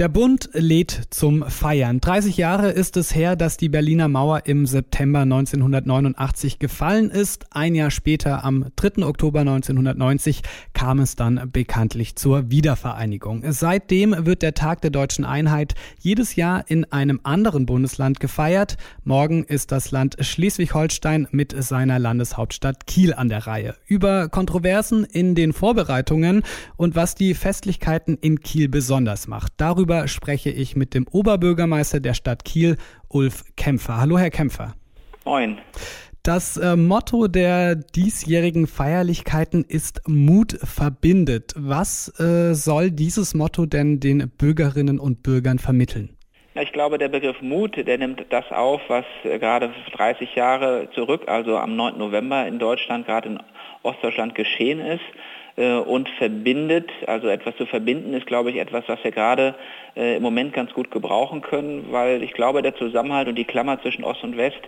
Der Bund lädt zum Feiern. 30 Jahre ist es her, dass die Berliner Mauer im September 1989 gefallen ist. Ein Jahr später, am 3. Oktober 1990, kam es dann bekanntlich zur Wiedervereinigung. Seitdem wird der Tag der deutschen Einheit jedes Jahr in einem anderen Bundesland gefeiert. Morgen ist das Land Schleswig-Holstein mit seiner Landeshauptstadt Kiel an der Reihe. Über Kontroversen in den Vorbereitungen und was die Festlichkeiten in Kiel besonders macht. Darüber Darüber spreche ich mit dem Oberbürgermeister der Stadt Kiel, Ulf Kämpfer. Hallo, Herr Kämpfer. Moin. Das äh, Motto der diesjährigen Feierlichkeiten ist Mut verbindet. Was äh, soll dieses Motto denn den Bürgerinnen und Bürgern vermitteln? Ich glaube, der Begriff Mut, der nimmt das auf, was äh, gerade 30 Jahre zurück, also am 9. November in Deutschland, gerade in Ostdeutschland geschehen ist. Äh, und verbindet. Also etwas zu verbinden ist, glaube ich, etwas, was wir gerade äh, im Moment ganz gut gebrauchen können, weil ich glaube, der Zusammenhalt und die Klammer zwischen Ost und West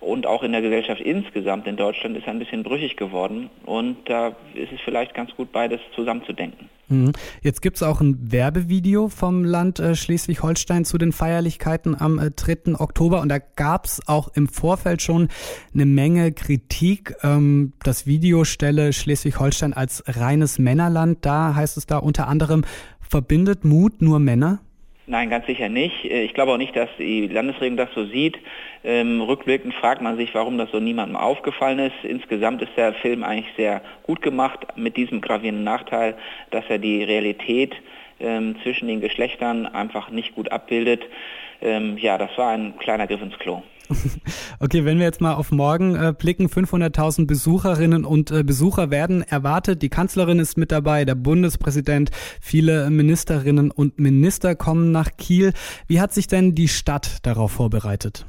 und auch in der Gesellschaft insgesamt in Deutschland ist ein bisschen brüchig geworden. Und da ist es vielleicht ganz gut, beides zusammenzudenken. Mhm. Jetzt gibt es auch ein Werbevideo vom Land äh, Schleswig-Holstein zu den Feierlichkeiten am 3. Äh, Oktober und da gab es auch im Vorfeld schon eine Menge Kritik. Ähm, das Video stelle Schleswig-Holstein als reines Männerland. Da heißt es da unter anderem, verbindet Mut nur Männer? Nein, ganz sicher nicht. Äh, ich glaube auch nicht, dass die Landesregierung das so sieht. Ähm, rückwirkend fragt man sich, warum das so niemandem aufgefallen ist. Insgesamt ist der Film eigentlich sehr gut gemacht mit diesem gravierenden Nachteil, dass er die Realität ähm, zwischen den Geschlechtern einfach nicht gut abbildet. Ähm, ja, das war ein kleiner Griff ins Klo. Okay, wenn wir jetzt mal auf morgen äh, blicken, 500.000 Besucherinnen und äh, Besucher werden erwartet. Die Kanzlerin ist mit dabei, der Bundespräsident, viele Ministerinnen und Minister kommen nach Kiel. Wie hat sich denn die Stadt darauf vorbereitet?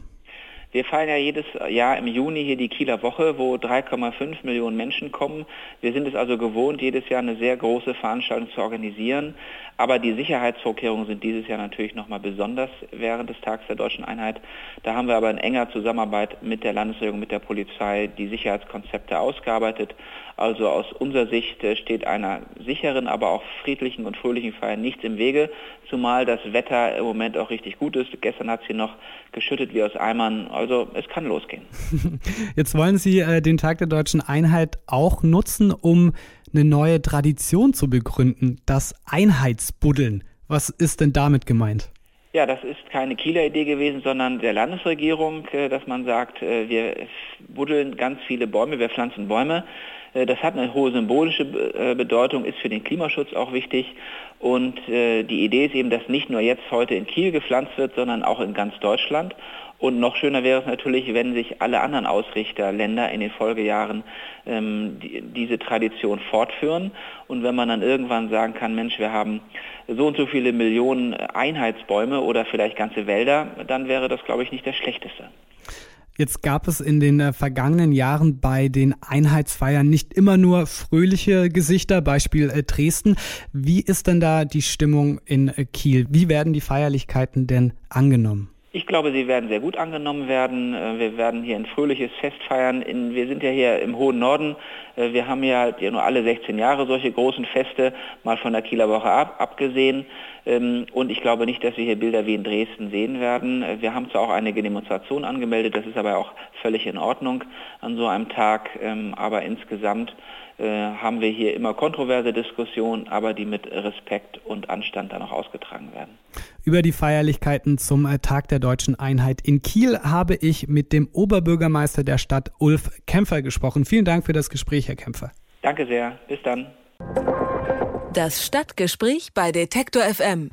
Wir feiern ja jedes Jahr im Juni hier die Kieler Woche, wo 3,5 Millionen Menschen kommen. Wir sind es also gewohnt, jedes Jahr eine sehr große Veranstaltung zu organisieren. Aber die Sicherheitsvorkehrungen sind dieses Jahr natürlich nochmal besonders während des Tags der deutschen Einheit. Da haben wir aber in enger Zusammenarbeit mit der Landesregierung, mit der Polizei die Sicherheitskonzepte ausgearbeitet. Also aus unserer Sicht äh, steht einer sicheren, aber auch friedlichen und fröhlichen Feier nichts im Wege, zumal das Wetter im Moment auch richtig gut ist. Gestern hat es hier noch geschüttet wie aus Eimern. Also es kann losgehen. Jetzt wollen Sie äh, den Tag der deutschen Einheit auch nutzen, um eine neue Tradition zu begründen, das Einheitsbuddeln. Was ist denn damit gemeint? Ja, das ist keine Kieler Idee gewesen, sondern der Landesregierung, äh, dass man sagt, äh, wir buddeln ganz viele Bäume, wir pflanzen Bäume. Äh, das hat eine hohe symbolische Bedeutung, ist für den Klimaschutz auch wichtig. Und die Idee ist eben, dass nicht nur jetzt heute in Kiel gepflanzt wird, sondern auch in ganz Deutschland. Und noch schöner wäre es natürlich, wenn sich alle anderen Ausrichterländer in den Folgejahren ähm, die, diese Tradition fortführen. Und wenn man dann irgendwann sagen kann, Mensch, wir haben so und so viele Millionen Einheitsbäume oder vielleicht ganze Wälder, dann wäre das, glaube ich, nicht das Schlechteste. Jetzt gab es in den äh, vergangenen Jahren bei den Einheitsfeiern nicht immer nur fröhliche Gesichter, Beispiel äh, Dresden. Wie ist denn da die Stimmung in äh, Kiel? Wie werden die Feierlichkeiten denn angenommen? Ich glaube, sie werden sehr gut angenommen werden. Äh, wir werden hier ein fröhliches Fest feiern. wir sind ja hier im hohen Norden. Äh, wir haben ja nur alle 16 Jahre solche großen Feste, mal von der Kieler Woche ab, abgesehen. Ähm, und ich glaube nicht, dass wir hier Bilder wie in Dresden sehen werden. Äh, wir haben zwar auch einige Demonstrationen angemeldet, das ist aber auch völlig in Ordnung an so einem Tag. Ähm, aber insgesamt haben wir hier immer kontroverse Diskussionen, aber die mit Respekt und Anstand dann auch ausgetragen werden. Über die Feierlichkeiten zum Tag der deutschen Einheit in Kiel habe ich mit dem Oberbürgermeister der Stadt Ulf Kämpfer gesprochen. Vielen Dank für das Gespräch, Herr Kämpfer. Danke sehr. Bis dann. Das Stadtgespräch bei Detektor FM.